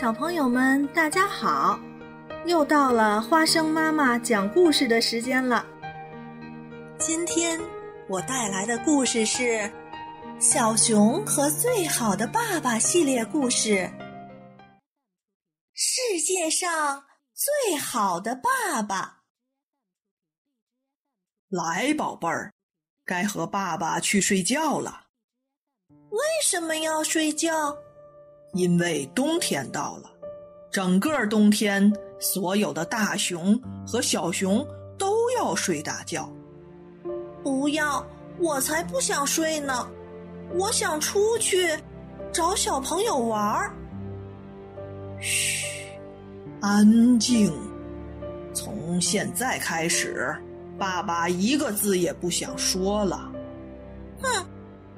小朋友们，大家好！又到了花生妈妈讲故事的时间了。今天我带来的故事是《小熊和最好的爸爸》系列故事。世界上最好的爸爸，来，宝贝儿，该和爸爸去睡觉了。为什么要睡觉？因为冬天到了，整个冬天，所有的大熊和小熊都要睡大觉。不要，我才不想睡呢！我想出去找小朋友玩儿。嘘，安静。从现在开始，爸爸一个字也不想说了。哼，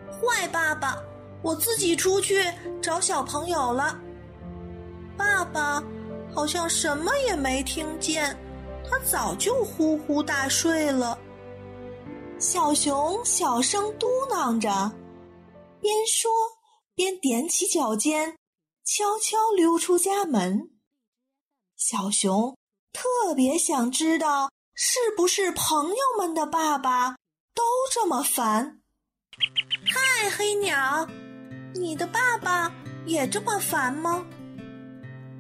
坏爸爸！我自己出去找小朋友了。爸爸好像什么也没听见，他早就呼呼大睡了。小熊小声嘟囔着，边说边踮起脚尖，悄悄溜出家门。小熊特别想知道，是不是朋友们的爸爸都这么烦？嗨，黑鸟。你的爸爸也这么烦吗？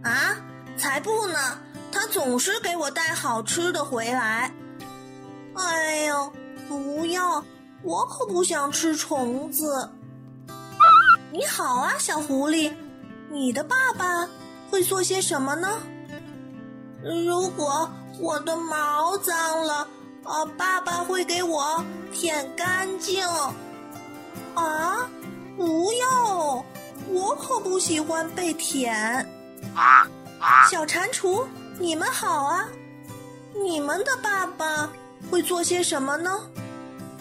啊，才不呢！他总是给我带好吃的回来。哎呦，不要！我可不想吃虫子。你好啊，小狐狸，你的爸爸会做些什么呢？如果我的毛脏了，啊，爸爸会给我舔干净。啊？不要！我可不喜欢被舔。小蟾蜍，你们好啊！你们的爸爸会做些什么呢？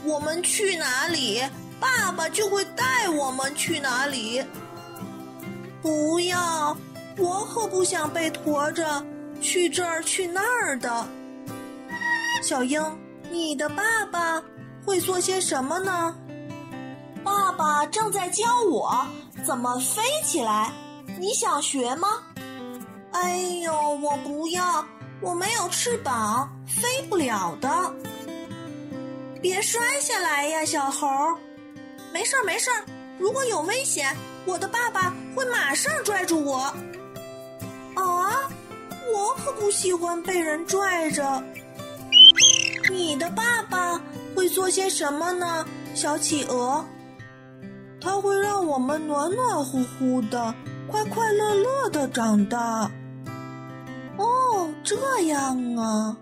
我们去哪里，爸爸就会带我们去哪里。不要！我可不想被驮着去这儿去那儿的。小鹰，你的爸爸会做些什么呢？爸爸正在教我怎么飞起来，你想学吗？哎呦，我不要，我没有翅膀，飞不了的。别摔下来呀，小猴。没事儿，没事儿。如果有危险，我的爸爸会马上拽住我。啊，我可不喜欢被人拽着。你的爸爸会做些什么呢，小企鹅？它会让我们暖暖乎乎的，快快乐乐的长大。哦，这样啊，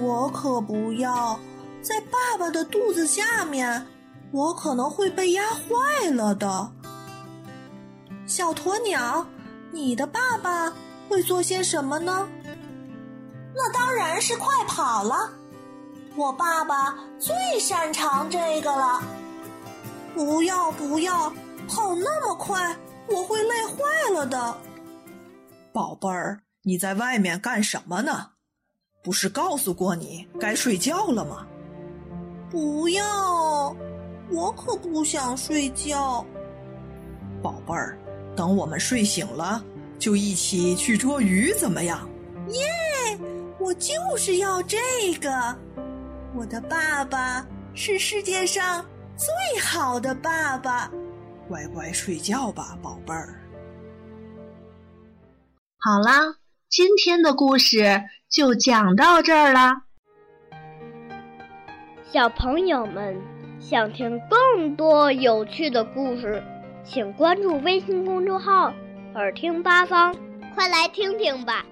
我可不要在爸爸的肚子下面，我可能会被压坏了的。小鸵鸟，你的爸爸会做些什么呢？那当然是快跑了，我爸爸最擅长这个了。不要不要，跑那么快，我会累坏了的。宝贝儿，你在外面干什么呢？不是告诉过你该睡觉了吗？不要，我可不想睡觉。宝贝儿，等我们睡醒了，就一起去捉鱼，怎么样？耶！我就是要这个。我的爸爸是世界上。最好的爸爸，乖乖睡觉吧，宝贝儿。好啦，今天的故事就讲到这儿啦。小朋友们想听更多有趣的故事，请关注微信公众号“耳听八方”，快来听听吧。